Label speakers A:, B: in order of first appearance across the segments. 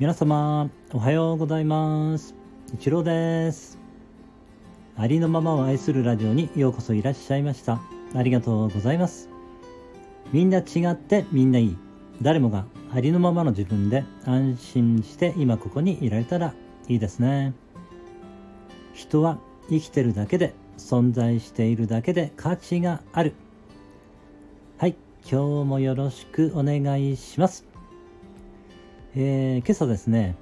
A: 皆様おはようございます。一郎です。ありのままを愛するラジオにようこそいらっしゃいました。ありがとうございます。みんな違ってみんないい。誰もがありのままの自分で安心して今ここにいられたらいいですね。人は生きてるだけで存在しているだけで価値がある。はい今日もよろしくお願いします。えー、今朝ですね、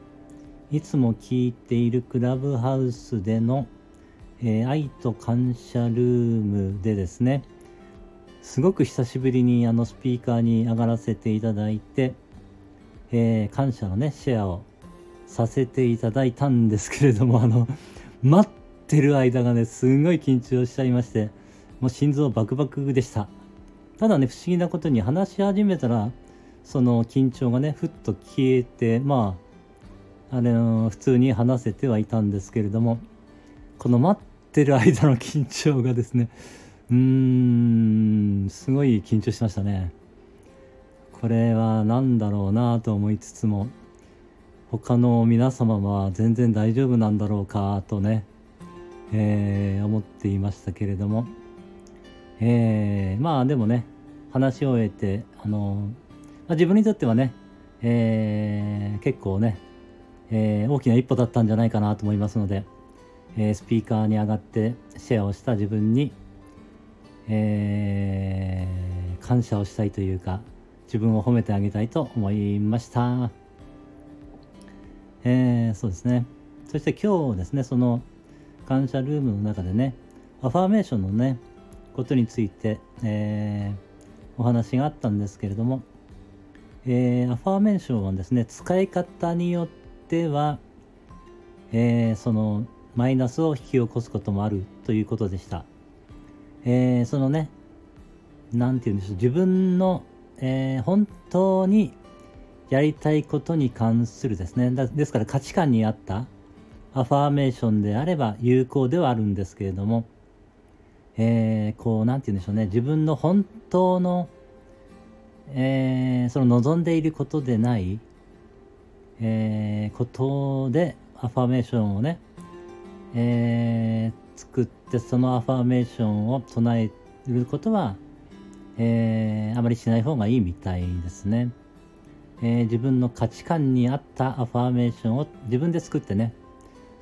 A: いつも聞いているクラブハウスでの、えー、愛と感謝ルームでですね、すごく久しぶりにあのスピーカーに上がらせていただいて、えー、感謝のね、シェアをさせていただいたんですけれども、あの、待ってる間がね、すごい緊張しちゃいまして、もう心臓バクバクでした。ただね、不思議なことに話し始めたら、その緊張がねふっと消えてまああれ普通に話せてはいたんですけれどもこの待ってる間の緊張がですねうーんすごい緊張しましたね。これは何だろうなと思いつつも他の皆様は全然大丈夫なんだろうかとね、えー、思っていましたけれども、えー、まあでもね話し終えてあのまあ、自分にとってはね、えー、結構ね、えー、大きな一歩だったんじゃないかなと思いますので、えー、スピーカーに上がってシェアをした自分に、えー、感謝をしたいというか自分を褒めてあげたいと思いました。えー、そうですね。そして今日ですね、その感謝ルームの中でね、アファーメーションのね、ことについて、えー、お話があったんですけれども、えー、アファーメーションはですね使い方によっては、えー、そのマイナスを引き起こすこともあるということでした、えー、そのね何て言うんでしょう自分の、え本当にやりたいことに関するですねですから価値観に合ったアファーメーションであれば有効ではあるんですけれども、え、こう何て言うんでしょうね自分の本当のえー、その望んでいることでない、えー、ことでアファメーションをね、えー、作ってそのアファメーションを唱えることは、えー、あまりしない方がいいみたいですね、えー、自分の価値観に合ったアファメーションを自分で作ってね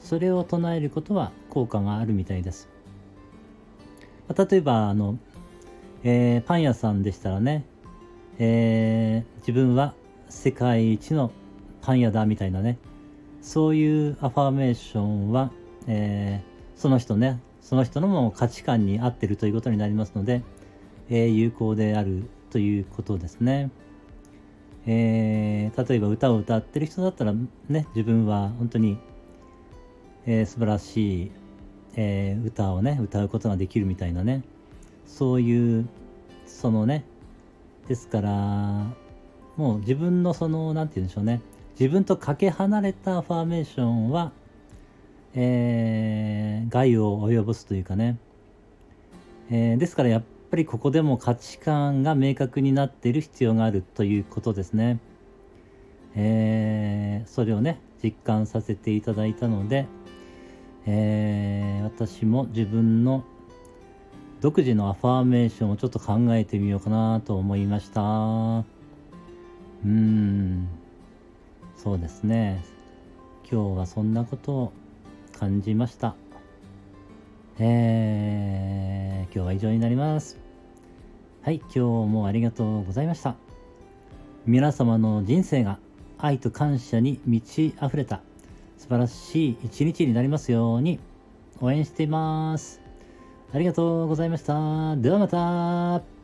A: それを唱えることは効果があるみたいです、例えばあの、えー、パン屋さんでしたらねえー、自分は世界一のパン屋だみたいなね。そういうアファーメーションは、えー、その人ね。その人のも価値観に合ってるということになりますので、えー、有効であるということですね。えー、例えば歌を歌ってる人だったらね自分は本当に、えー、素晴らしい、え、歌をね歌うことができるみたいなね。そういうそのねですからもう自分のその何て言うんでしょうね自分とかけ離れたファーメーションは、えー、害を及ぼすというかね、えー、ですからやっぱりここでも価値観が明確になっている必要があるということですね。えー、それをね実感させていただいたので、えー、私も自分の独自のアファーメーションをちょっと考えてみようかなと思いました。うん、そうですね。今日はそんなことを感じました。えー、今日は以上になります。はい、今日もありがとうございました。皆様の人生が愛と感謝に満ち溢れた素晴らしい一日になりますように応援しています。ありがとうございました。ではまた。